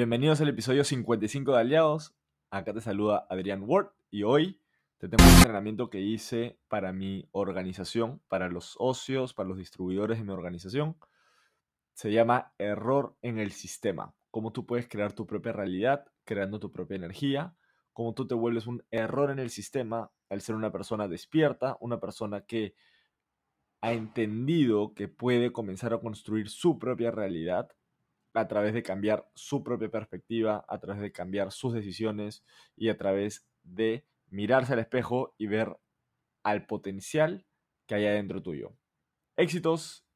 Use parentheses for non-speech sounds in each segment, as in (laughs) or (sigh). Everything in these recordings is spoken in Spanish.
Bienvenidos al episodio 55 de Aliados. Acá te saluda Adrián Ward y hoy te tengo un entrenamiento que hice para mi organización, para los ocios, para los distribuidores de mi organización. Se llama Error en el Sistema. Cómo tú puedes crear tu propia realidad creando tu propia energía. Cómo tú te vuelves un error en el sistema al ser una persona despierta, una persona que ha entendido que puede comenzar a construir su propia realidad a través de cambiar su propia perspectiva, a través de cambiar sus decisiones y a través de mirarse al espejo y ver al potencial que hay adentro tuyo. Éxitos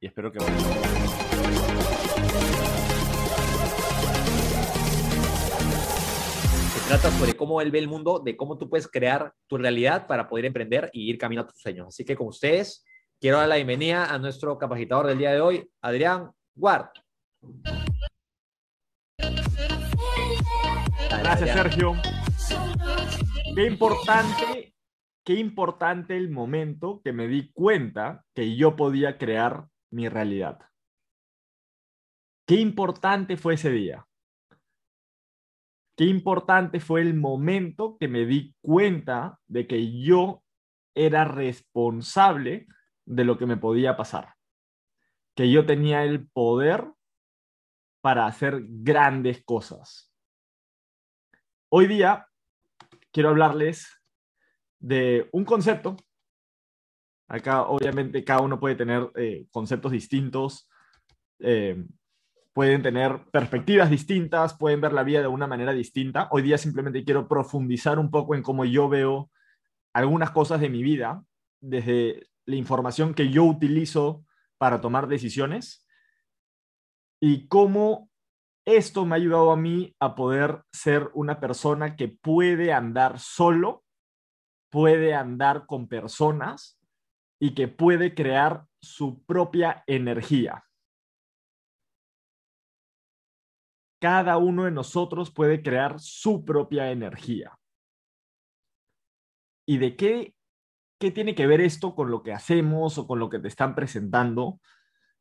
y espero que. Se trata sobre cómo él ve el mundo, de cómo tú puedes crear tu realidad para poder emprender y ir camino a tus sueños. Así que con ustedes, quiero dar la bienvenida a nuestro capacitador del día de hoy, Adrián Ward. Gracias, Sergio. Qué importante, qué importante el momento que me di cuenta que yo podía crear mi realidad. Qué importante fue ese día. Qué importante fue el momento que me di cuenta de que yo era responsable de lo que me podía pasar. Que yo tenía el poder para hacer grandes cosas. Hoy día quiero hablarles de un concepto. Acá obviamente cada uno puede tener eh, conceptos distintos, eh, pueden tener perspectivas distintas, pueden ver la vida de una manera distinta. Hoy día simplemente quiero profundizar un poco en cómo yo veo algunas cosas de mi vida, desde la información que yo utilizo para tomar decisiones y cómo esto me ha ayudado a mí a poder ser una persona que puede andar solo, puede andar con personas y que puede crear su propia energía. Cada uno de nosotros puede crear su propia energía. ¿Y de qué, qué tiene que ver esto con lo que hacemos o con lo que te están presentando?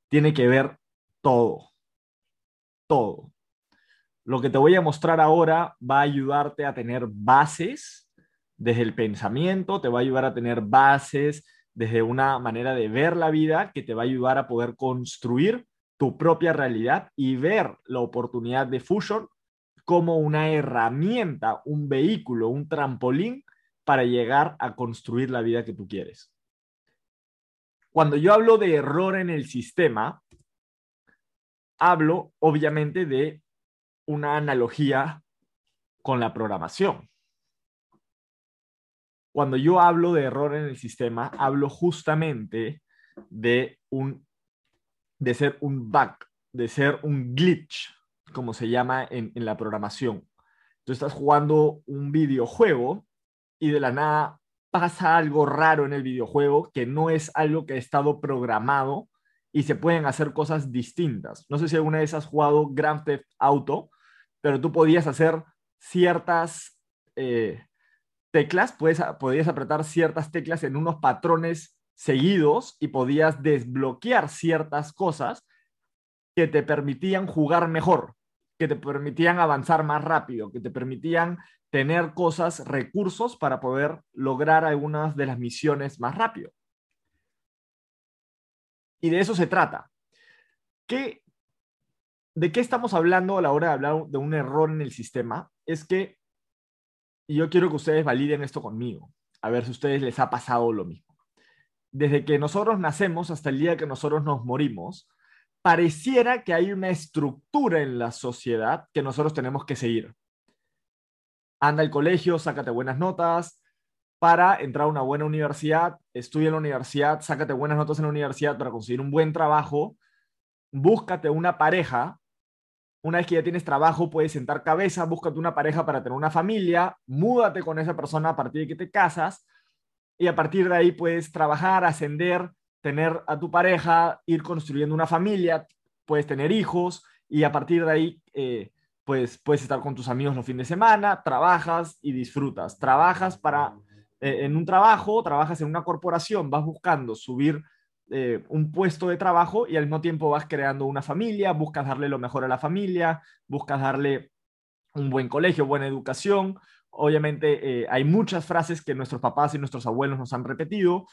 Tiene que ver todo todo. Lo que te voy a mostrar ahora va a ayudarte a tener bases desde el pensamiento, te va a ayudar a tener bases desde una manera de ver la vida que te va a ayudar a poder construir tu propia realidad y ver la oportunidad de Fusion como una herramienta, un vehículo, un trampolín para llegar a construir la vida que tú quieres. Cuando yo hablo de error en el sistema, hablo obviamente de una analogía con la programación. Cuando yo hablo de error en el sistema, hablo justamente de un de ser un bug, de ser un glitch, como se llama en, en la programación. Tú estás jugando un videojuego y de la nada pasa algo raro en el videojuego que no es algo que ha estado programado y se pueden hacer cosas distintas. No sé si alguna vez has jugado Grand Theft Auto, pero tú podías hacer ciertas eh, teclas, puedes, podías apretar ciertas teclas en unos patrones seguidos y podías desbloquear ciertas cosas que te permitían jugar mejor, que te permitían avanzar más rápido, que te permitían tener cosas, recursos para poder lograr algunas de las misiones más rápido. Y de eso se trata. ¿Qué, ¿De qué estamos hablando a la hora de hablar de un error en el sistema? Es que, y yo quiero que ustedes validen esto conmigo, a ver si a ustedes les ha pasado lo mismo. Desde que nosotros nacemos hasta el día que nosotros nos morimos, pareciera que hay una estructura en la sociedad que nosotros tenemos que seguir. Anda al colegio, sácate buenas notas, para entrar a una buena universidad, estudia en la universidad, sácate buenas notas en la universidad para conseguir un buen trabajo, búscate una pareja. Una vez que ya tienes trabajo, puedes sentar cabeza, búscate una pareja para tener una familia, múdate con esa persona a partir de que te casas y a partir de ahí puedes trabajar, ascender, tener a tu pareja, ir construyendo una familia, puedes tener hijos y a partir de ahí eh, pues, puedes estar con tus amigos los fines de semana, trabajas y disfrutas. Trabajas para eh, en un trabajo, trabajas en una corporación, vas buscando subir eh, un puesto de trabajo y al mismo tiempo vas creando una familia, buscas darle lo mejor a la familia, buscas darle un buen colegio, buena educación. Obviamente eh, hay muchas frases que nuestros papás y nuestros abuelos nos han repetido,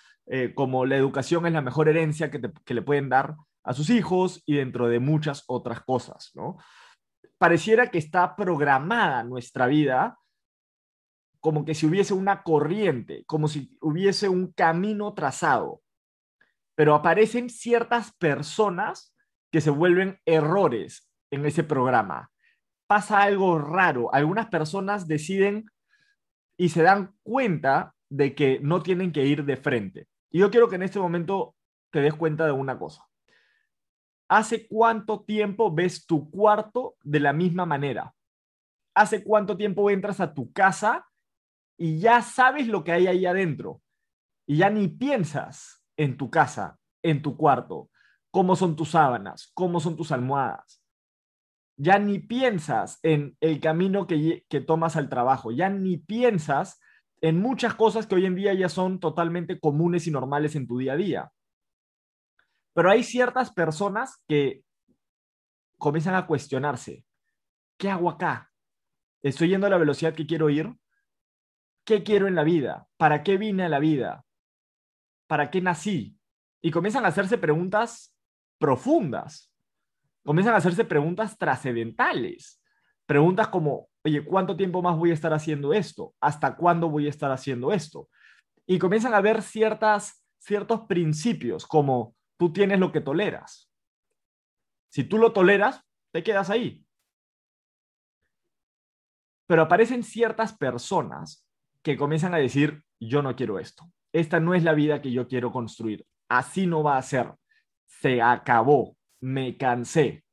como la educación es la mejor herencia que, le pueden dar a sus hijos y dentro de muchas otras cosas. Pareciera que está programada nuestra vida como que si hubiese una corriente, como si hubiese un camino trazado, pero aparecen ciertas personas que se vuelven errores en ese programa. Pasa algo raro, algunas personas deciden y se dan cuenta de que no tienen que ir de frente. Y yo quiero que en este momento te des cuenta de una cosa. ¿Hace cuánto tiempo ves tu cuarto de la misma manera? ¿Hace cuánto tiempo entras a tu casa y ya sabes lo que hay ahí adentro. Y ya ni piensas en tu casa, en tu cuarto, cómo son tus sábanas, cómo son tus almohadas. Ya ni piensas en el camino que, que tomas al trabajo, ya ni piensas en muchas cosas que hoy en día ya son totalmente comunes y normales en tu día a día. Pero hay ciertas personas que comienzan a cuestionarse, ¿qué hago acá? ¿Estoy yendo a la velocidad que quiero ir? ¿Qué quiero en la vida? ¿Para qué vine a la vida? ¿Para qué nací? Y comienzan a hacerse preguntas profundas. Comienzan a hacerse preguntas trascendentales. Preguntas como, oye, ¿cuánto tiempo más voy a estar haciendo esto? ¿Hasta cuándo voy a estar haciendo esto? Y comienzan a ver ciertas, ciertos principios como tú tienes lo que toleras. Si tú lo toleras, te quedas ahí. Pero aparecen ciertas personas que comienzan a decir, yo no quiero esto. Esta no es la vida que yo quiero construir. Así no va a ser. Se acabó. Me cansé.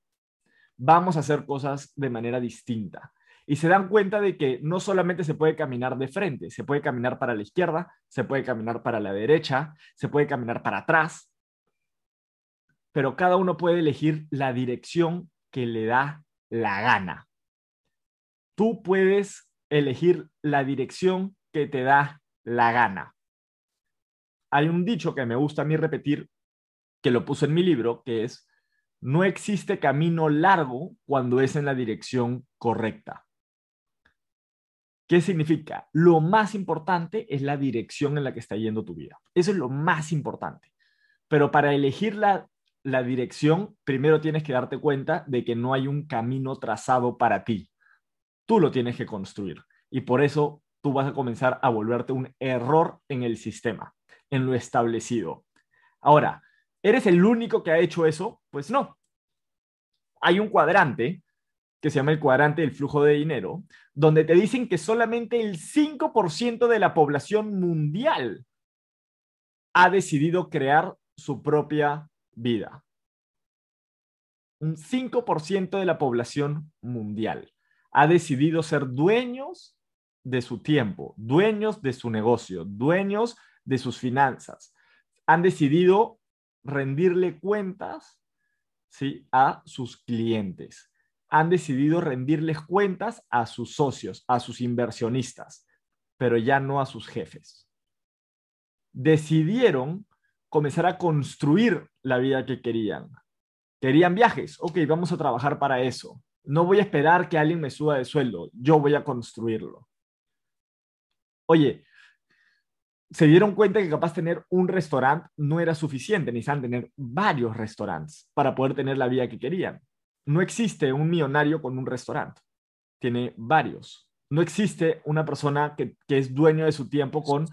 Vamos a hacer cosas de manera distinta. Y se dan cuenta de que no solamente se puede caminar de frente, se puede caminar para la izquierda, se puede caminar para la derecha, se puede caminar para atrás, pero cada uno puede elegir la dirección que le da la gana. Tú puedes elegir la dirección que te da la gana. Hay un dicho que me gusta a mí repetir, que lo puse en mi libro, que es, no existe camino largo cuando es en la dirección correcta. ¿Qué significa? Lo más importante es la dirección en la que está yendo tu vida. Eso es lo más importante. Pero para elegir la, la dirección, primero tienes que darte cuenta de que no hay un camino trazado para ti. Tú lo tienes que construir. Y por eso tú vas a comenzar a volverte un error en el sistema, en lo establecido. Ahora, ¿eres el único que ha hecho eso? Pues no. Hay un cuadrante que se llama el cuadrante del flujo de dinero, donde te dicen que solamente el 5% de la población mundial ha decidido crear su propia vida. Un 5% de la población mundial ha decidido ser dueños de su tiempo, dueños de su negocio, dueños de sus finanzas. Han decidido rendirle cuentas ¿sí? a sus clientes. Han decidido rendirles cuentas a sus socios, a sus inversionistas, pero ya no a sus jefes. Decidieron comenzar a construir la vida que querían. Querían viajes, ok, vamos a trabajar para eso. No voy a esperar que alguien me suba de sueldo, yo voy a construirlo oye, se dieron cuenta que capaz tener un restaurante no era suficiente, necesitaban tener varios restaurantes para poder tener la vida que querían. No existe un millonario con un restaurante, tiene varios. No existe una persona que, que es dueño de su tiempo con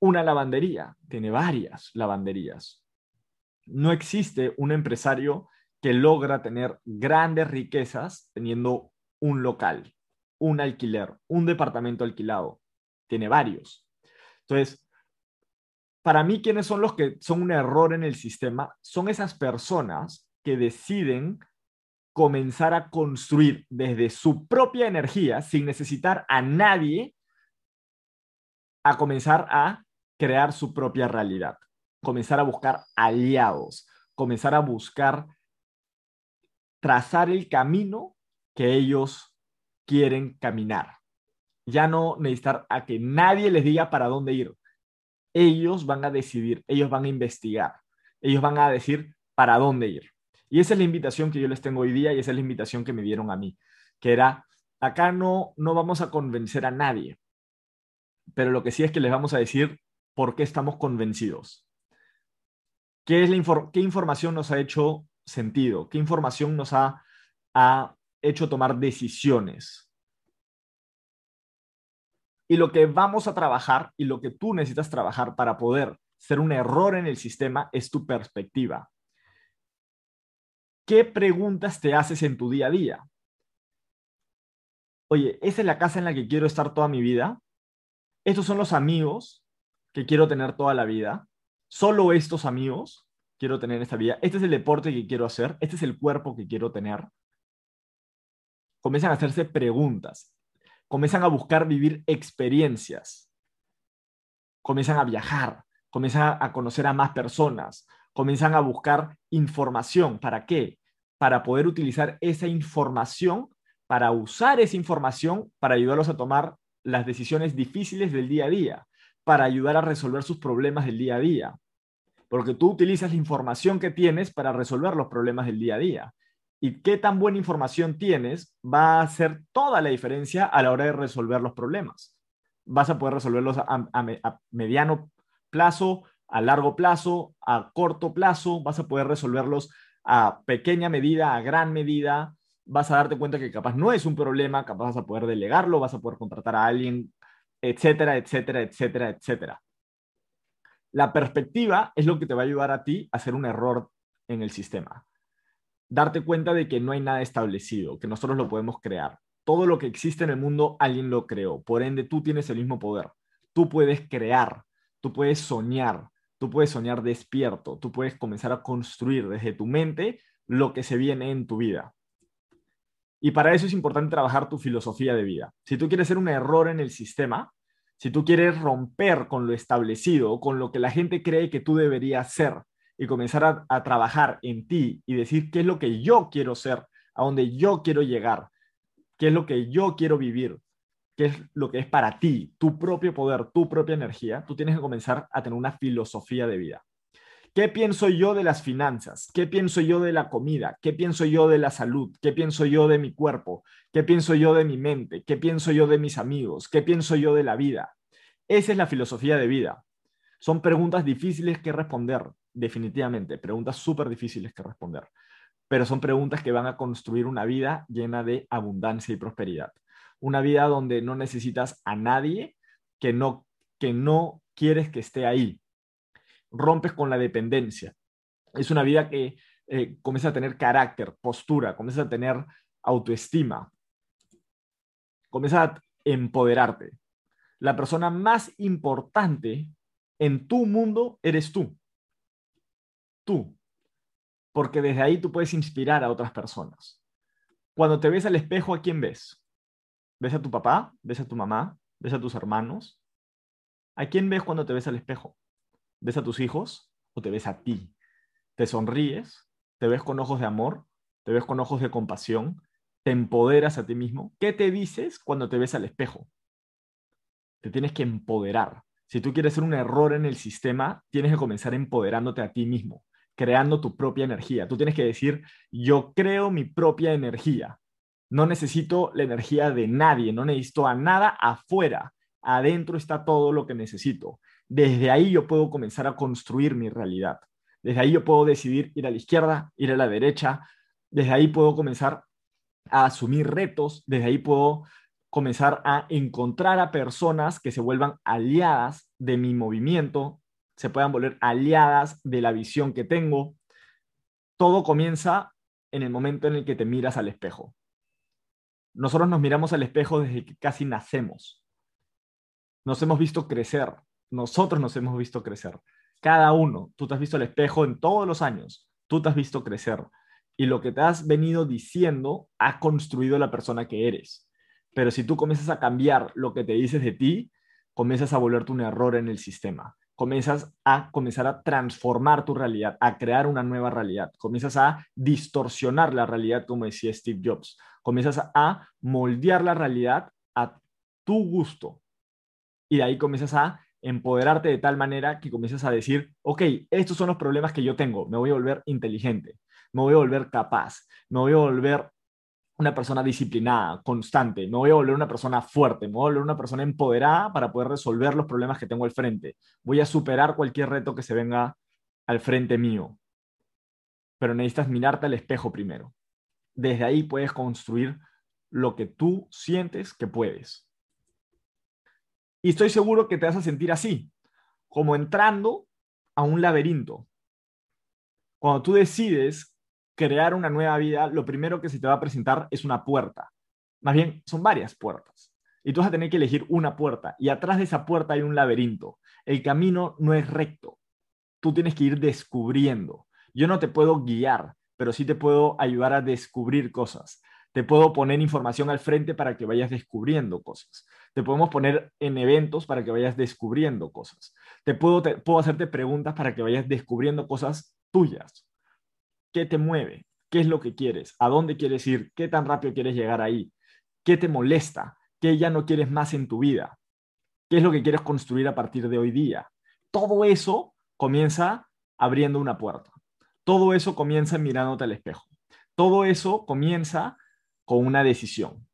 una lavandería, tiene varias lavanderías. No existe un empresario que logra tener grandes riquezas teniendo un local, un alquiler, un departamento alquilado, tiene varios. Entonces, para mí, ¿quiénes son los que son un error en el sistema? Son esas personas que deciden comenzar a construir desde su propia energía, sin necesitar a nadie, a comenzar a crear su propia realidad, comenzar a buscar aliados, comenzar a buscar trazar el camino que ellos quieren caminar ya no necesitar a que nadie les diga para dónde ir. Ellos van a decidir, ellos van a investigar. ellos van a decir para dónde ir. Y esa es la invitación que yo les tengo hoy día y esa es la invitación que me dieron a mí, que era, acá no, no vamos a convencer a nadie, pero lo que sí es que les vamos a decir por qué estamos convencidos. ¿Qué, es la qué información nos ha hecho sentido? ¿Qué información nos ha, ha hecho tomar decisiones? Y lo que vamos a trabajar y lo que tú necesitas trabajar para poder ser un error en el sistema es tu perspectiva. ¿Qué preguntas te haces en tu día a día? Oye, ¿esa es la casa en la que quiero estar toda mi vida? ¿Estos son los amigos que quiero tener toda la vida? ¿Solo estos amigos quiero tener en esta vida? ¿Este es el deporte que quiero hacer? ¿Este es el cuerpo que quiero tener? Comienzan a hacerse preguntas comienzan a buscar vivir experiencias, comienzan a viajar, comienzan a conocer a más personas, comienzan a buscar información. ¿Para qué? Para poder utilizar esa información, para usar esa información para ayudarlos a tomar las decisiones difíciles del día a día, para ayudar a resolver sus problemas del día a día. Porque tú utilizas la información que tienes para resolver los problemas del día a día y qué tan buena información tienes va a hacer toda la diferencia a la hora de resolver los problemas. Vas a poder resolverlos a, mediano plazo, a largo plazo, a corto plazo, vas a poder resolverlos a pequeña medida, a gran medida, vas a darte cuenta que capaz no es un problema, capaz vas a poder delegarlo, vas a poder contratar a alguien, etcétera, etcétera, etcétera, etcétera. La perspectiva es lo que te va a ayudar a ti a hacer un error en el sistema darte cuenta de que no hay nada establecido, que nosotros lo podemos crear. Todo lo que existe en el mundo, alguien lo creó. Por ende, tú tienes el mismo poder. Tú puedes crear, tú puedes soñar, tú puedes soñar despierto, tú puedes comenzar a construir desde tu mente lo que se viene en tu vida. Y para eso es importante trabajar tu filosofía de vida. Si tú quieres ser un error en el sistema, si tú quieres romper con lo establecido, con lo que la gente cree que tú deberías ser, y comenzar a, trabajar en ti y decir qué es lo que yo quiero ser, a dónde yo quiero llegar, qué es lo que yo quiero vivir, qué es lo que es para ti, tu propio poder, tu propia energía, tú tienes que comenzar a tener una filosofía de vida. ¿Qué pienso yo de las finanzas? ¿Qué pienso yo de la comida? ¿Qué pienso yo de la salud? ¿Qué pienso yo de mi cuerpo? ¿Qué pienso yo de mi mente? ¿Qué pienso yo de mis amigos? ¿Qué pienso yo de la vida? Esa es la filosofía de vida. Son preguntas difíciles que responder, definitivamente, preguntas súper difíciles que responder, pero son preguntas que van a construir una vida llena de abundancia y prosperidad. Una vida donde no necesitas a nadie que no, que no quieres que esté ahí. Rompes con la dependencia. Es una vida que eh, comienza a tener carácter, postura, comienza a tener autoestima, comienza a empoderarte. La persona más importante en tu mundo eres tú tú, porque desde ahí tú puedes inspirar a otras personas. Cuando te ves al espejo, ¿a quién ves? ¿Ves a tu papá? ¿Ves a tu mamá? ¿Ves a tus hermanos? ¿A quién ves cuando te ves al espejo? ¿Ves a tus hijos o te ves a ti? ¿Te sonríes? ¿Te ves con ojos de amor? ¿Te ves con ojos de compasión? ¿Te empoderas a ti mismo? ¿Qué te dices cuando te ves al espejo? Te tienes que empoderar. Si tú quieres ser un error en el sistema, tienes que comenzar empoderándote a ti mismo creando tu propia energía. Tú tienes que decir, yo creo mi propia energía. No necesito la energía de nadie, no necesito a nada afuera. Adentro está todo lo que necesito. Desde ahí yo puedo comenzar a construir mi realidad. Desde ahí yo puedo decidir ir a la izquierda, ir a la derecha. Desde ahí puedo comenzar a asumir retos. Desde ahí puedo comenzar a encontrar a personas que se vuelvan aliadas de mi movimiento, se puedan volver aliadas de la visión que tengo. Todo comienza en el momento en el que te miras al espejo. Nosotros nos miramos al espejo desde que casi nacemos. Nos hemos visto crecer. Nosotros nos hemos visto crecer. Cada uno. Tú te has visto al espejo en todos los años. Tú te has visto crecer. Y lo que te has venido diciendo ha construido la persona que eres. Pero si tú comienzas a cambiar lo que te dices de ti, comienzas a volverte un error en el sistema comienzas a comenzar a transformar tu realidad, a crear una nueva realidad, comienzas a distorsionar la realidad, como decía Steve Jobs, comienzas a moldear la realidad a tu gusto. Y de ahí comienzas a empoderarte de tal manera que comiences a decir, ok, estos son los problemas que yo tengo, me voy a volver inteligente, me voy a volver capaz, me voy a volver una persona disciplinada, constante, me voy a volver una persona fuerte, me voy a volver una persona empoderada para poder resolver los problemas que tengo al frente. Voy a superar cualquier reto que se venga al frente mío. Pero necesitas mirarte al espejo primero. Desde ahí puedes construir lo que tú sientes que puedes. Y estoy seguro que te vas a sentir así, como entrando a un laberinto. Cuando tú decides crear una nueva vida, lo primero que se te va a presentar es una puerta. Más bien, son varias puertas. Y tú vas a tener que elegir una puerta. Y atrás de esa puerta hay un laberinto. El camino no es recto. Tú tienes que ir descubriendo. Yo no te puedo guiar, pero sí te puedo ayudar a descubrir cosas. Te puedo poner información al frente para que vayas descubriendo cosas. Te podemos poner en eventos para que vayas descubriendo cosas. Te puedo, te, puedo hacerte preguntas para que vayas descubriendo cosas tuyas. ¿Qué te mueve? ¿Qué es lo que quieres? ¿A dónde quieres ir? ¿Qué tan rápido quieres llegar ahí? ¿Qué te molesta? ¿Qué ya no quieres más en tu vida? ¿Qué es lo que quieres construir a partir de hoy día? Todo eso comienza abriendo una puerta. Todo eso comienza mirándote al espejo. Todo eso comienza con una decisión.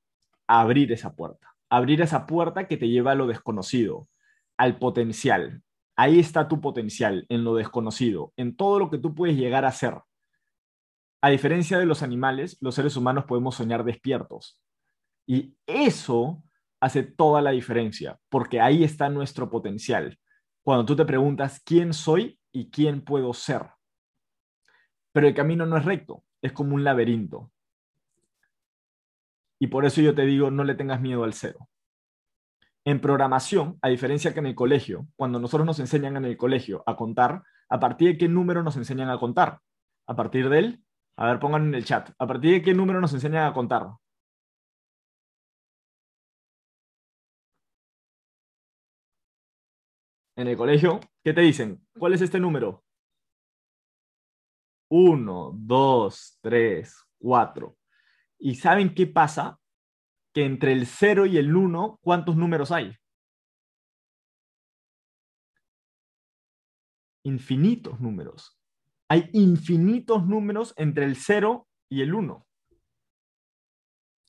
Abrir esa puerta. Abrir esa puerta que te lleva a lo desconocido, al potencial. Ahí está tu potencial, en lo desconocido, en todo lo que tú puedes llegar a ser. A diferencia de los animales, los seres humanos podemos soñar despiertos. Y eso hace toda la diferencia, porque ahí está nuestro potencial. Cuando tú te preguntas quién soy y quién puedo ser. Pero el camino no es recto, es como un laberinto. Y por eso yo te digo, no le tengas miedo al cero. En programación, a diferencia que en el colegio, cuando nosotros nos enseñan en el colegio a contar, ¿a partir de qué número nos enseñan a contar? A partir del a ver, pongan en el chat. ¿A partir de qué número nos enseñan a contar? En el colegio, ¿qué te dicen? ¿Cuál es este número? Uno, dos, tres, cuatro. ¿Y saben qué pasa? Que entre el 0 y el 1, ¿cuántos números hay? Infinitos números. Hay infinitos números entre el 0 y el 1.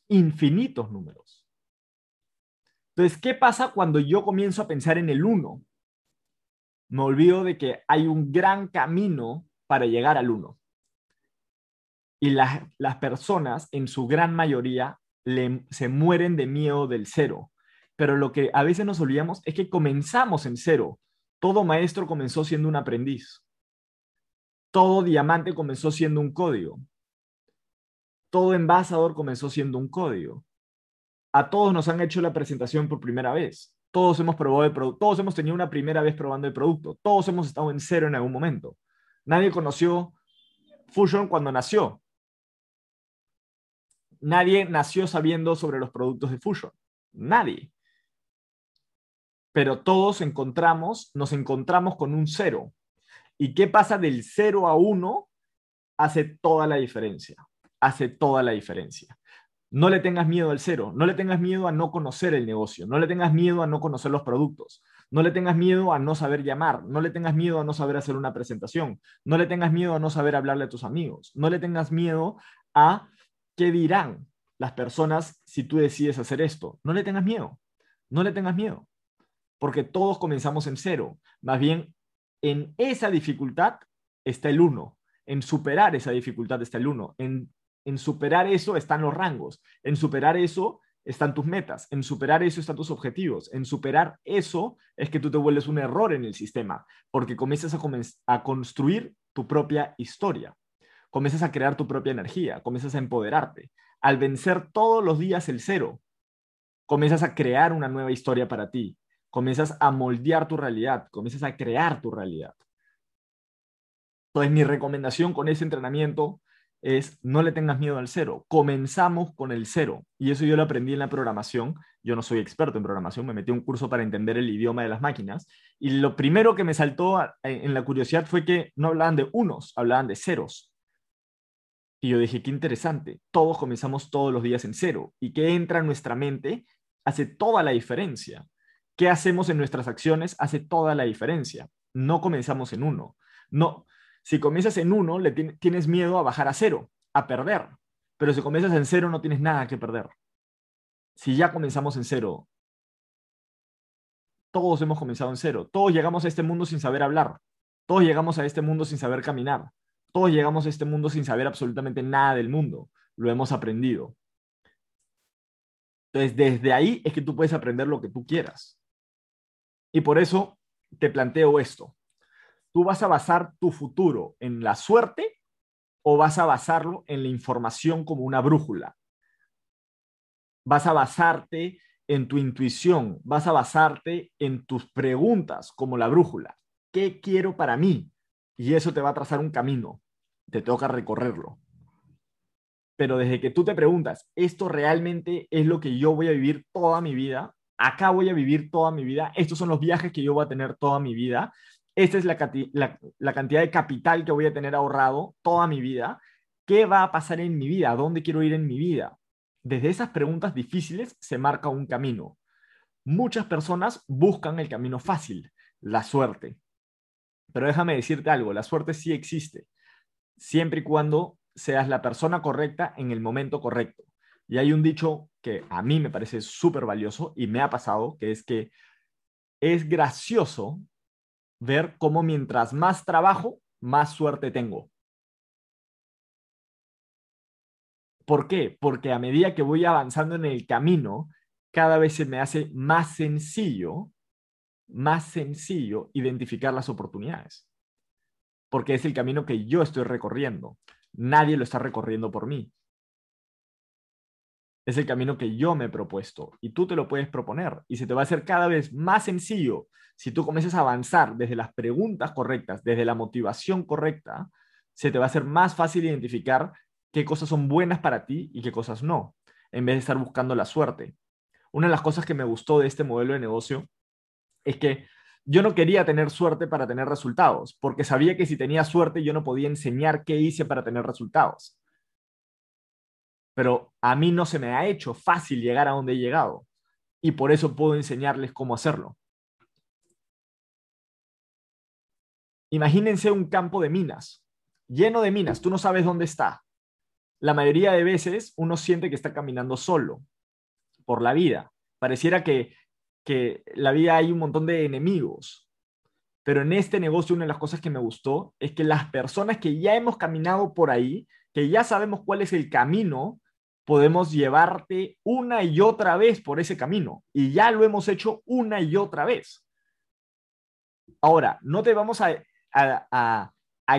Infinitos números. Entonces, ¿qué pasa cuando yo comienzo a pensar en el 1? Me olvido de que hay un gran camino para llegar al 1. Y las, las personas, en su gran mayoría, se mueren de miedo del cero. Pero lo que a veces nos olvidamos es que comenzamos en cero. Todo maestro comenzó siendo un aprendiz. Todo diamante comenzó siendo un código. Todo envasador comenzó siendo un código. A todos nos han hecho la presentación por primera vez. Todos hemos probado el producto. Todos hemos tenido una primera vez probando el producto. Todos hemos estado en cero en algún momento. Nadie conoció Fusion cuando nació. Nadie nació sabiendo sobre los productos de Fusion. Nadie. Pero todos encontramos, nos encontramos con un cero. ¿Y qué pasa del 0 a 1? Hace toda la diferencia. Hace toda la diferencia. No le tengas miedo al cero, no le tengas miedo a no conocer el negocio, no le tengas miedo a no conocer los productos, no le tengas miedo a no saber llamar, no le tengas miedo a no saber hacer una presentación, no le tengas miedo a no saber hablarle a tus amigos, no le tengas miedo a qué dirán las personas si tú decides hacer esto. No le tengas miedo, no le tengas miedo, porque todos comenzamos en cero. Más bien, en esa dificultad está el uno. En superar esa dificultad está el uno. En, superar eso están los rangos. En superar eso están tus metas. En superar eso están tus objetivos. En superar eso es que tú te vuelves un error en el sistema, porque comienzas a, a construir tu propia historia. Comienzas a crear tu propia energía. Comienzas a empoderarte. Al vencer todos los días el cero, comienzas a crear una nueva historia para ti comienzas a moldear tu realidad, comienzas a crear tu realidad. Entonces, mi recomendación con ese entrenamiento es no le tengas miedo al cero. Comenzamos con el cero. Y eso yo lo aprendí en la programación. Yo no soy experto en programación, me metí un curso para entender el idioma de las máquinas. Y lo primero que me saltó en la curiosidad fue que no hablaban de unos, hablaban de ceros. Y yo dije, qué interesante. Todos comenzamos todos los días en cero. Y que entra en nuestra mente hace toda la diferencia qué hacemos en nuestras acciones hace toda la diferencia. No comenzamos en uno. No, si comienzas en uno, le tienes miedo a bajar a cero, a perder. Pero si comienzas en cero, no tienes nada que perder. Si ya comenzamos en cero, todos hemos comenzado en cero. Todos llegamos a este mundo sin saber hablar. Todos llegamos a este mundo sin saber caminar. Todos llegamos a este mundo sin saber absolutamente nada del mundo. Lo hemos aprendido. Entonces, desde ahí es que tú puedes aprender lo que tú quieras. Y por eso te planteo esto. ¿Tú vas a basar tu futuro en la suerte o vas a basarlo en la información como una brújula? Vas a basarte en tu intuición, vas a basarte en tus preguntas como la brújula. ¿Qué quiero para mí? Y eso te va a trazar un camino. Te toca recorrerlo. Pero desde que tú te preguntas, ¿esto realmente es lo que yo voy a vivir toda mi vida? Acá voy a vivir toda mi vida. Estos son los viajes que yo voy a tener toda mi vida. Esta es la, cantidad de capital que voy a tener ahorrado toda mi vida. ¿Qué va a pasar en mi vida? ¿A dónde quiero ir en mi vida? Desde esas preguntas difíciles se marca un camino. Muchas personas buscan el camino fácil, la suerte. Pero déjame decirte algo, la suerte sí existe, siempre y cuando seas la persona correcta en el momento correcto. Y hay un dicho que a mí me parece súper valioso y me ha pasado, que es que es gracioso ver cómo mientras más trabajo, más suerte tengo. ¿Por qué? Porque a medida que voy avanzando en el camino, cada vez se me hace más sencillo, más sencillo identificar las oportunidades. Porque es el camino que yo estoy recorriendo. Nadie lo está recorriendo por mí. Es el camino que yo me he propuesto y tú te lo puedes proponer y se te va a hacer cada vez más sencillo si tú comienzas a avanzar desde las preguntas correctas, desde la motivación correcta, se te va a hacer más fácil identificar qué cosas son buenas para ti y qué cosas no, en vez de estar buscando la suerte. Una de las cosas que me gustó de este modelo de negocio es que yo no quería tener suerte para tener resultados, porque sabía que si tenía suerte yo no podía enseñar qué hice para tener resultados. Pero a mí no se me ha hecho fácil llegar a donde he llegado y por eso puedo enseñarles cómo hacerlo. Imagínense un campo de minas, lleno de minas, tú no sabes dónde está, la mayoría de veces uno siente que está caminando solo por la vida. Pareciera que, que la vida hay un montón de enemigos. Pero en este negocio una de las cosas que me gustó es que las personas que ya hemos caminado por ahí, que ya sabemos cuál es el camino, podemos llevarte una y otra vez por ese camino. Y ya lo hemos hecho una y otra vez. Ahora, no te vamos a,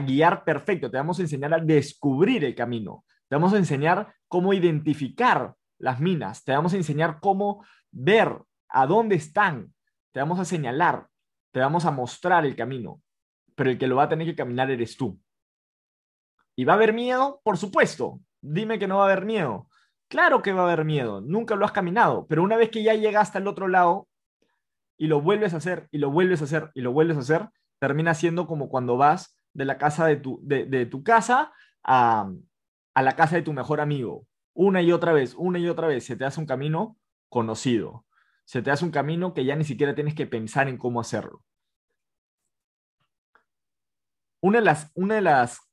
guiar perfecto, te vamos a enseñar a descubrir el camino. Te vamos a enseñar cómo identificar las minas, te vamos a enseñar cómo ver a dónde están, te vamos a señalar, te vamos a mostrar el camino, pero el que lo va a tener que caminar eres tú. ¿Y va a haber miedo? Por supuesto. Dime que no va a haber miedo. Claro que va a haber miedo, nunca lo has caminado, pero una vez que ya llegas hasta el otro lado y lo vuelves a hacer y lo vuelves a hacer y lo vuelves a hacer, termina siendo como cuando vas de la casa de tu, de tu casa a, a la casa de tu mejor amigo, una y otra vez, una y otra vez, se te hace un camino conocido. Se te hace un camino que ya ni siquiera tienes que pensar en cómo hacerlo. Una de las, una de las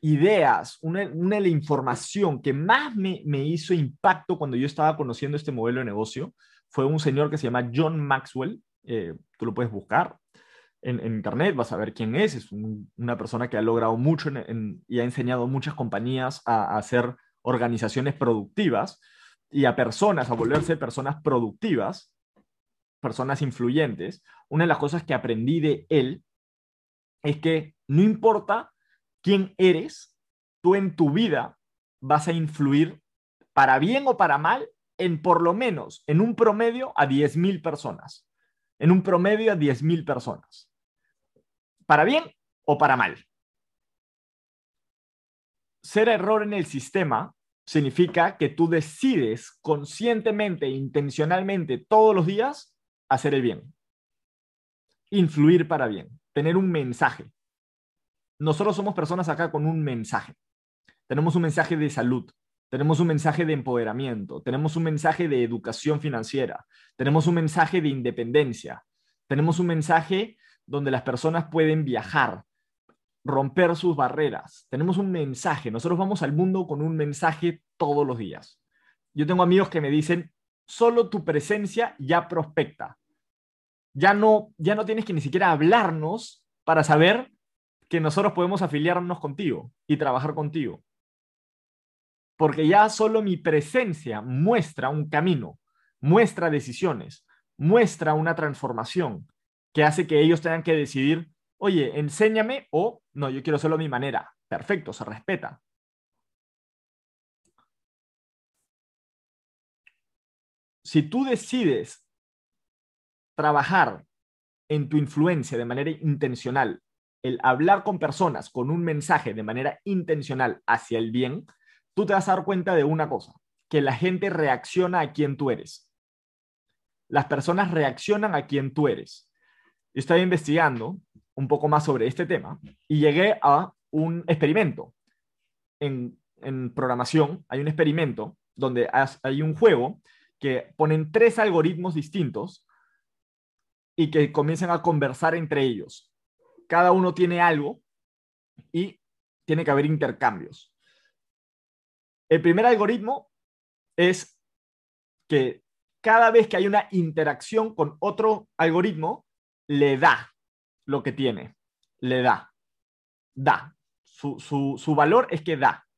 ideas, una, de la información que más me, hizo impacto cuando yo estaba conociendo este modelo de negocio fue un señor que se llama John Maxwell. Eh, tú lo puedes buscar en, Internet, vas a ver quién es. Es una persona que ha logrado mucho y ha enseñado a muchas compañías a, hacer organizaciones productivas y a personas, a volverse personas productivas, personas influyentes. Una de las cosas que aprendí de él es que no importa quién eres, tú en tu vida vas a influir para bien o para mal en por lo menos, en un promedio, a 10.000 personas. En un promedio a 10.000 personas para bien o para mal. Ser error en el sistema significa que tú decides conscientemente, intencionalmente, todos los días, hacer el bien. Influir para bien, tener un mensaje. Nosotros somos personas acá con un mensaje. Tenemos un mensaje de salud, tenemos un mensaje de empoderamiento, tenemos un mensaje de educación financiera, tenemos un mensaje de independencia, tenemos un mensaje donde las personas pueden viajar, romper sus barreras. Tenemos un mensaje. Nosotros vamos al mundo con un mensaje todos los días. Yo tengo amigos que me dicen, solo tu presencia ya prospecta. Ya no, ya no tienes que ni siquiera hablarnos para saber que nosotros podemos afiliarnos contigo y trabajar contigo. Porque ya solo mi presencia muestra un camino, muestra decisiones, muestra una transformación que hace que ellos tengan que decidir oye, enséñame o no, yo quiero hacerlo a mi manera. Perfecto, se respeta. Si tú decides trabajar en tu influencia de manera intencional, el hablar con personas con un mensaje de manera intencional hacia el bien, tú te vas a dar cuenta de una cosa, que la gente reacciona a quien tú eres. Las personas reaccionan a quien tú eres. Yo estaba investigando un poco más sobre este tema y llegué a un experimento. En, programación hay un experimento donde hay un juego que ponen tres algoritmos distintos y que comienzan a conversar entre ellos. Cada uno tiene algo y tiene que haber intercambios. El primer algoritmo es que cada vez que hay una interacción con otro algoritmo, le da lo que tiene, le da, da. Su, valor es que da.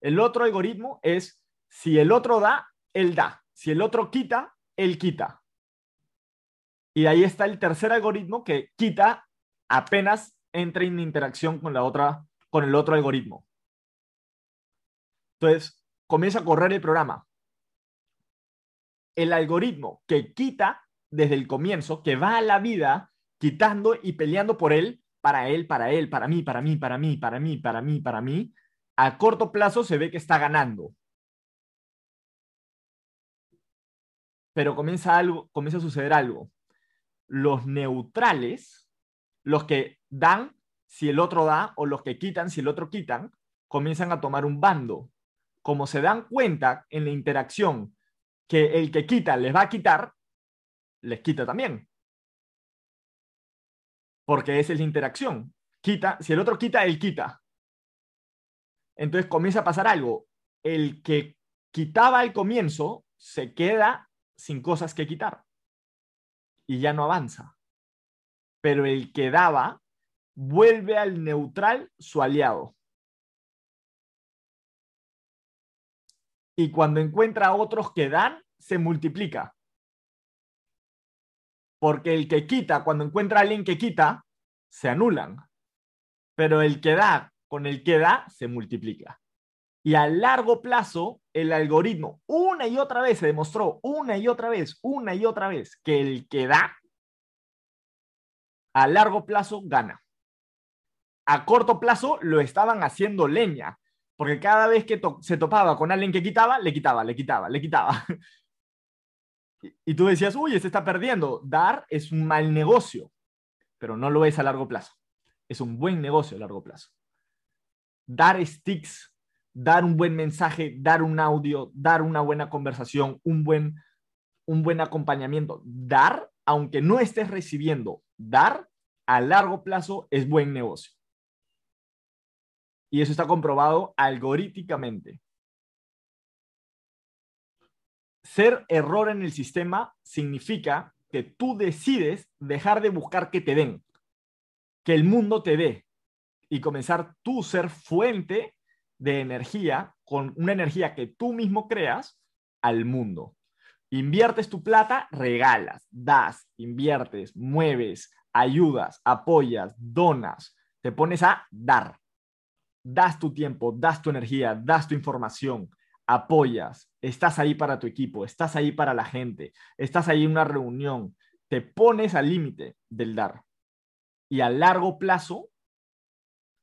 El otro algoritmo es, si el otro da, él da. Si el otro quita, él quita. Y ahí está el tercer algoritmo que quita apenas entra en interacción con la otra, con el otro algoritmo. Entonces, comienza a correr el programa. El algoritmo que quita desde el comienzo, que va a la vida quitando y peleando por él, para él, para él, para mí, para mí, para mí, para mí, para mí, para mí, a corto plazo se ve que está ganando. Pero comienza, algo, comienza a suceder algo. Los neutrales, los que dan si el otro da o los que quitan si el otro quitan, comienzan a tomar un bando. Como se dan cuenta en la interacción que el que quita les va a quitar, les quita también porque esa es la interacción. Quita, si el otro quita, él quita. Entonces comienza a pasar algo. El que quitaba al comienzo se queda sin cosas que quitar y ya no avanza. Pero el que daba vuelve al neutral su aliado. Y cuando encuentra a otros que dan, se multiplica. Porque el que quita, cuando encuentra a alguien que quita, se anulan. Pero el que da con el que da se multiplica. Y a largo plazo, el algoritmo una y otra vez se demostró, una y otra vez, una y otra vez, que el que da, a largo plazo gana. A corto plazo lo estaban haciendo leña, porque cada vez que se topaba con alguien que quitaba, le quitaba, le quitaba, le quitaba. (laughs) Y tú decías, uy, este está perdiendo. Dar es un mal negocio, pero no lo es a largo plazo. Es un buen negocio a largo plazo. Dar sticks, dar un buen mensaje, dar un audio, dar una buena conversación, un buen, un buen acompañamiento. Dar, aunque no estés recibiendo, dar a largo plazo es buen negocio. Y eso está comprobado algorítmicamente ser error en el sistema significa que tú decides dejar de buscar que te den, que el mundo te dé y comenzar tú ser fuente de energía con una energía que tú mismo creas al mundo. Inviertes tu plata, regalas, das, inviertes, mueves, ayudas, apoyas, donas, te pones a dar. Das tu tiempo, das tu energía, das tu información, apoyas, estás ahí para tu equipo, estás ahí para la gente, estás ahí en una reunión, te pones al límite del dar. Y a largo plazo,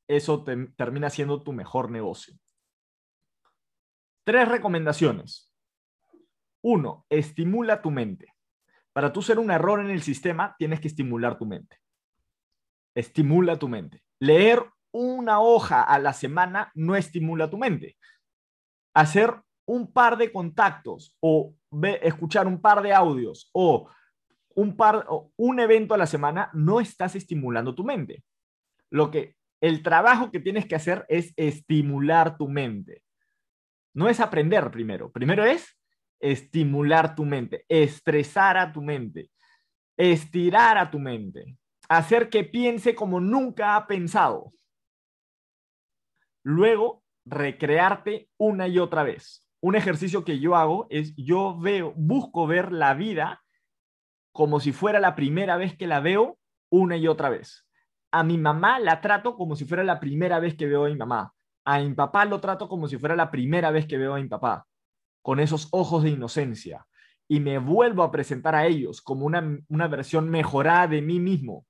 eso termina siendo tu mejor negocio. Tres recomendaciones. Uno, estimula tu mente. Para tú ser un error en el sistema, tienes que estimular tu mente. Estimula tu mente. Leer una hoja a la semana no estimula tu mente hacer un par de contactos o escuchar un par de audios o un, par, un evento a la semana, no estás estimulando tu mente. Lo que el trabajo que tienes que hacer es estimular tu mente. No es aprender primero. Primero es estimular tu mente, estresar a tu mente, estirar a tu mente, hacer que piense como nunca ha pensado. Luego, recrearte una y otra vez. Un ejercicio que yo hago es yo veo, busco ver la vida como si fuera la primera vez que la veo una y otra vez. A mi mamá la trato como si fuera la primera vez que veo a mi mamá. A mi papá lo trato como si fuera la primera vez que veo a mi papá, con esos ojos de inocencia. Y me vuelvo a presentar a ellos como una, una versión mejorada de mí mismo,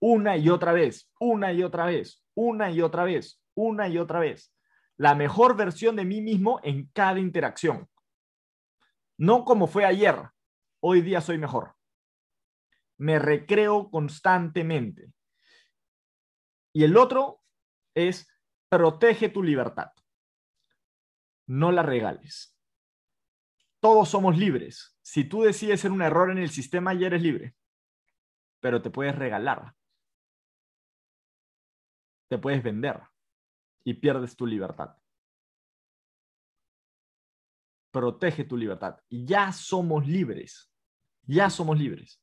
una y otra vez, una y otra vez, una y otra vez, una y otra vez. La mejor versión de mí mismo en cada interacción. No como fue ayer, hoy día soy mejor. Me recreo constantemente. Y el otro es protege tu libertad. No la regales. Todos somos libres. Si tú decides ser un error en el sistema, ya eres libre. Pero te puedes regalar. Te puedes vender y pierdes tu libertad. Protege tu libertad. Ya somos libres. Ya somos libres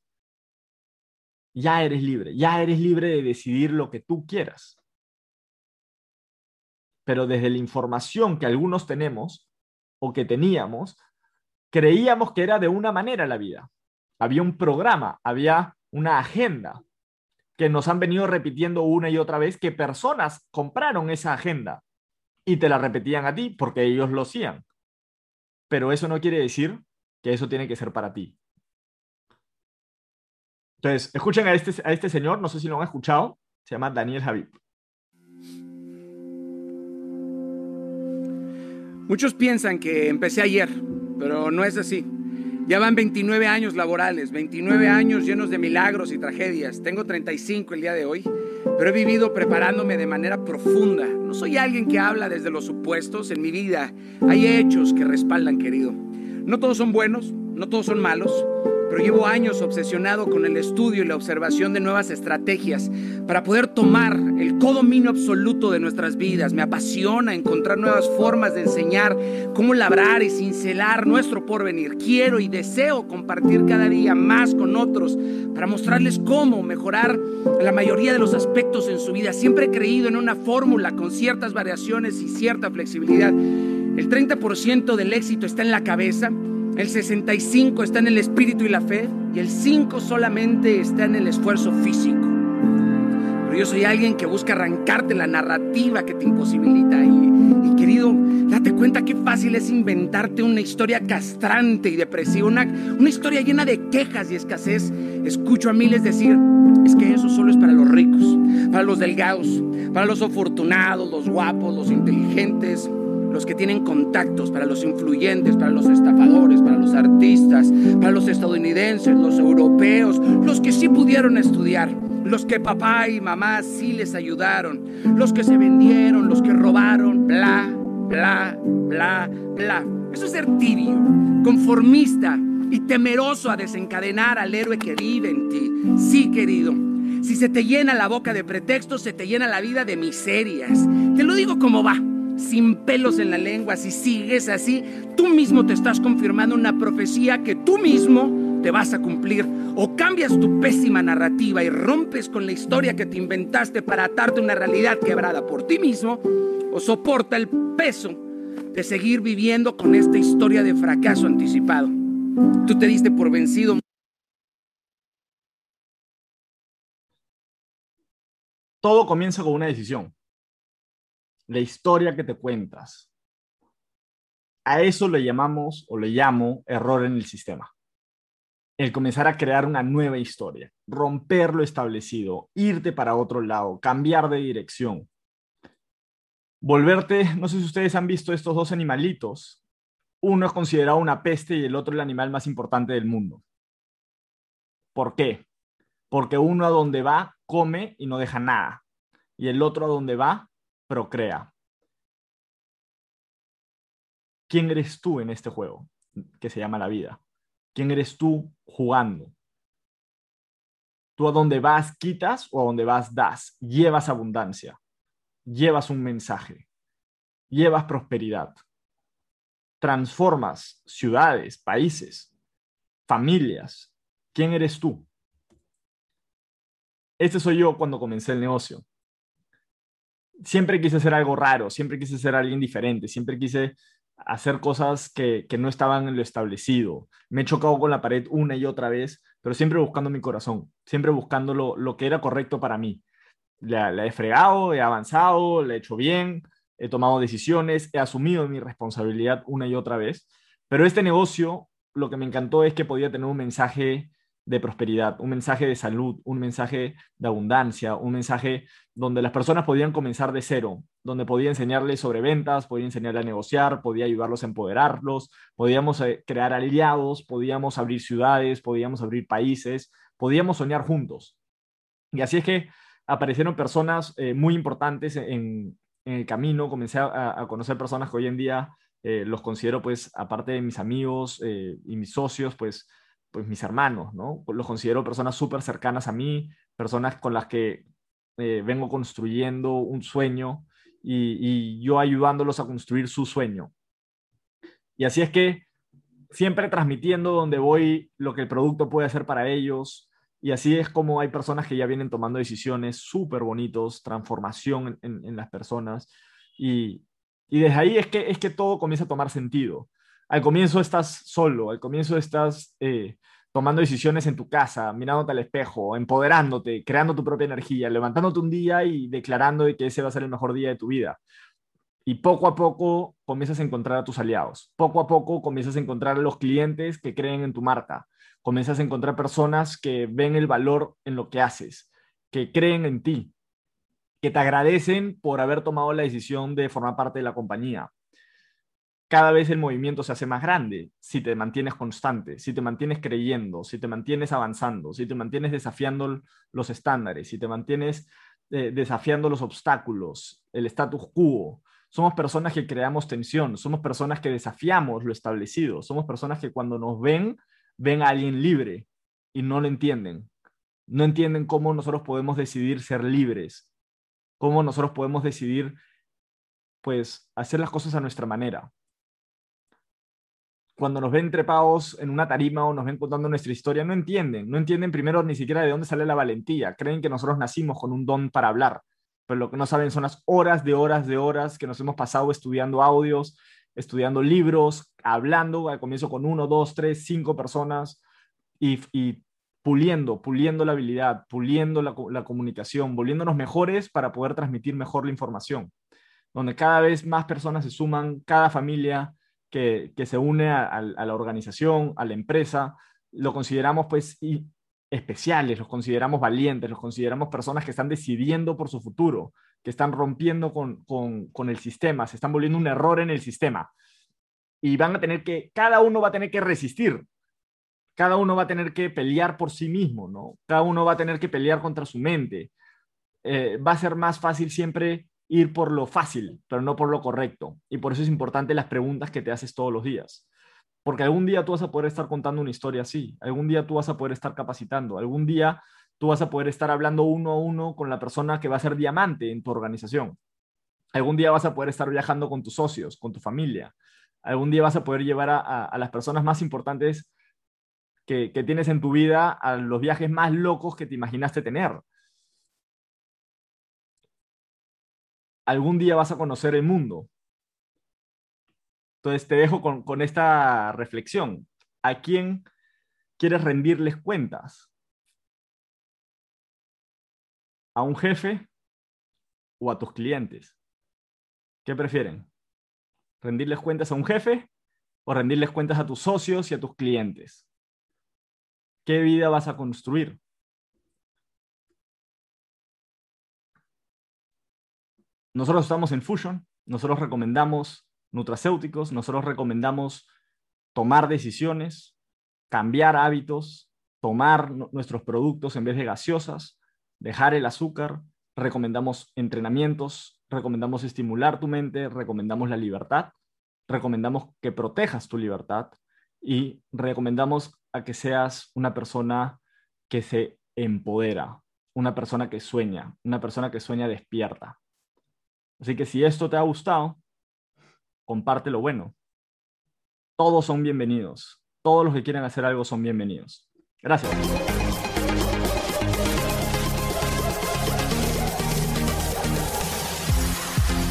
ya eres libre, ya eres libre de decidir lo que tú quieras. Pero desde la información que algunos tenemos o que teníamos, creíamos que era de una manera la vida. Había un programa, había una agenda que nos han venido repitiendo una y otra vez que personas compraron esa agenda y te la repetían a ti porque ellos lo hacían. Pero eso no quiere decir que eso tiene que ser para ti. Entonces, escuchen a este, a este señor, no sé si lo han escuchado, se llama Daniel Javib. Muchos piensan que empecé ayer, pero no es así. Ya van 29 años laborales, 29 años llenos de milagros y tragedias. Tengo 35 el día de hoy, pero he vivido preparándome de manera profunda. No soy alguien que habla desde los supuestos. En mi vida hay hechos que respaldan, querido. No todos son buenos, no todos son malos, pero llevo años obsesionado con el estudio y la observación de nuevas estrategias para poder tomar el codominio absoluto de nuestras vidas. Me apasiona encontrar nuevas formas de enseñar cómo labrar y cincelar nuestro porvenir. Quiero y deseo compartir cada día más con otros para mostrarles cómo mejorar la mayoría de los aspectos en su vida. Siempre he creído en una fórmula con ciertas variaciones y cierta flexibilidad. El 30% del éxito está en la cabeza el 65 está en el espíritu y la fe y el 5 solamente está en el esfuerzo físico. Pero yo soy alguien que busca arrancarte la narrativa que te imposibilita. Y, querido, date cuenta qué fácil es inventarte una historia castrante y depresiva, una, una historia llena de quejas y escasez. Escucho a miles decir, es que eso solo es para los ricos, para los delgados, para los afortunados, los guapos, los inteligentes, los que tienen contactos, para los influyentes, para los estafadores, para los artistas, para los estadounidenses, los europeos, los que sí pudieron estudiar, los que papá y mamá sí les ayudaron, los que se vendieron, los que robaron, bla, bla, bla, bla. Eso es ser tibio, conformista y temeroso a desencadenar al héroe que vive en ti. Sí, querido. Si se te llena la boca de pretextos, se te llena la vida de miserias. Te lo digo como va sin pelos en la lengua, si sigues así, tú mismo te estás confirmando una profecía que tú mismo te vas a cumplir. O cambias tu pésima narrativa y rompes con la historia que te inventaste para atarte una realidad quebrada por ti mismo, o soporta el peso de seguir viviendo con esta historia de fracaso anticipado. Tú te diste por vencido. Todo comienza con una decisión la historia que te cuentas. A eso le llamamos o le llamo error en el sistema. El comenzar a crear una nueva historia, romper lo establecido, irte para otro lado, cambiar de dirección. Volverte, no sé si ustedes han visto estos dos animalitos. Uno es considerado una peste y el otro el animal más importante del mundo. ¿Por qué? Porque uno a donde va come y no deja nada. Y el otro a donde va procrea. quién eres tú en este juego que se llama la vida. ¿Quién eres tú jugando? Tú a dónde vas quitas o a dónde vas das. Llevas abundancia, llevas un mensaje, llevas prosperidad, transformas ciudades, países, familias. ¿Quién eres tú? Este soy yo cuando comencé el negocio. Siempre quise hacer algo raro, siempre quise ser alguien diferente, siempre quise hacer cosas que, no estaban en lo establecido. Me he chocado con la pared una y otra vez, pero siempre buscando mi corazón, siempre buscando lo, que era correcto para mí. La, he fregado, he avanzado, le he hecho bien, he tomado decisiones, he asumido mi responsabilidad una y otra vez. Pero este negocio, lo que me encantó es que podía tener un mensaje de prosperidad, un mensaje de salud, un mensaje de abundancia, un mensaje donde las personas podían comenzar de cero, donde podía enseñarles sobre ventas, podía enseñarles a negociar, podía ayudarlos a empoderarlos, podíamos eh, crear aliados, podíamos abrir ciudades, podíamos abrir países, podíamos soñar juntos. Y así es que aparecieron personas eh, muy importantes en, el camino, comencé a, conocer personas que hoy en día eh, los considero, pues, aparte de mis amigos y mis socios, pues, pues mis hermanos, ¿no? Los considero personas súper cercanas a mí, personas con las que eh, vengo construyendo un sueño y, yo ayudándolos a construir su sueño. Y así es que siempre transmitiendo donde voy lo que el producto puede hacer para ellos. Y así es como hay personas que ya vienen tomando decisiones súper bonitos, transformación en, las personas. Y, y desde ahí es que, es que todo comienza a tomar sentido al comienzo estás solo, al comienzo estás eh, tomando decisiones en tu casa, mirándote al espejo, empoderándote, creando tu propia energía, levantándote un día y declarando de que ese va a ser el mejor día de tu vida. Y poco a poco comienzas a encontrar a tus aliados. Poco a poco comienzas a encontrar a los clientes que creen en tu marca. Comienzas a encontrar personas que ven el valor en lo que haces, que creen en ti, que te agradecen por haber tomado la decisión de formar parte de la compañía cada vez el movimiento se hace más grande si te mantienes constante, si te mantienes creyendo, si te mantienes avanzando, si te mantienes desafiando los estándares, si te mantienes eh, desafiando los obstáculos, el status quo. Somos personas que creamos tensión, somos personas que desafiamos lo establecido, somos personas que cuando nos ven, ven a alguien libre y no lo entienden. No entienden cómo nosotros podemos decidir ser libres, cómo nosotros podemos decidir pues hacer las cosas a nuestra manera cuando nos ven trepados en una tarima o nos ven contando nuestra historia, no entienden, no entienden primero ni siquiera de dónde sale la valentía, creen que nosotros nacimos con un don para hablar, pero lo que no saben son las horas de horas de horas que nos hemos pasado estudiando audios, estudiando libros, hablando al comienzo con uno, dos, tres, cinco personas y, puliendo, puliendo la habilidad, puliendo la, la comunicación, volviéndonos mejores para poder transmitir mejor la información, donde cada vez más personas se suman, cada familia, que, se une a, la organización, a la empresa, lo consideramos pues especiales, los consideramos valientes, los consideramos personas que están decidiendo por su futuro, que están rompiendo con, con, el sistema, se están volviendo un error en el sistema. Y van a tener que, cada uno va a tener que resistir, cada uno va a tener que pelear por sí mismo, ¿no? Cada uno va a tener que pelear contra su mente. Eh, va a ser más fácil siempre ir por lo fácil, pero no por lo correcto. Y por eso es importante las preguntas que te haces todos los días. Porque algún día tú vas a poder estar contando una historia así, algún día tú vas a poder estar capacitando, algún día tú vas a poder estar hablando uno a uno con la persona que va a ser diamante en tu organización. Algún día vas a poder estar viajando con tus socios, con tu familia. Algún día vas a poder llevar a, las personas más importantes que, que tienes en tu vida a los viajes más locos que te imaginaste tener algún día vas a conocer el mundo. Entonces te dejo con, esta reflexión. ¿A quién quieres rendirles cuentas? ¿A un jefe o a tus clientes? ¿Qué prefieren? ¿Rendirles cuentas a un jefe o rendirles cuentas a tus socios y a tus clientes? ¿Qué vida vas a construir? Nosotros estamos en Fusion, nosotros recomendamos nutracéuticos, nosotros recomendamos tomar decisiones, cambiar hábitos, tomar nuestros productos en vez de gaseosas, dejar el azúcar, recomendamos entrenamientos, recomendamos estimular tu mente, recomendamos la libertad recomendamos que protejas tu libertad y recomendamos a que seas una persona que se empodera, una persona que sueña, una persona que sueña despierta. Así que si esto te ha gustado, comparte lo bueno. Todos son bienvenidos. Todos los que quieren hacer algo son bienvenidos. Gracias.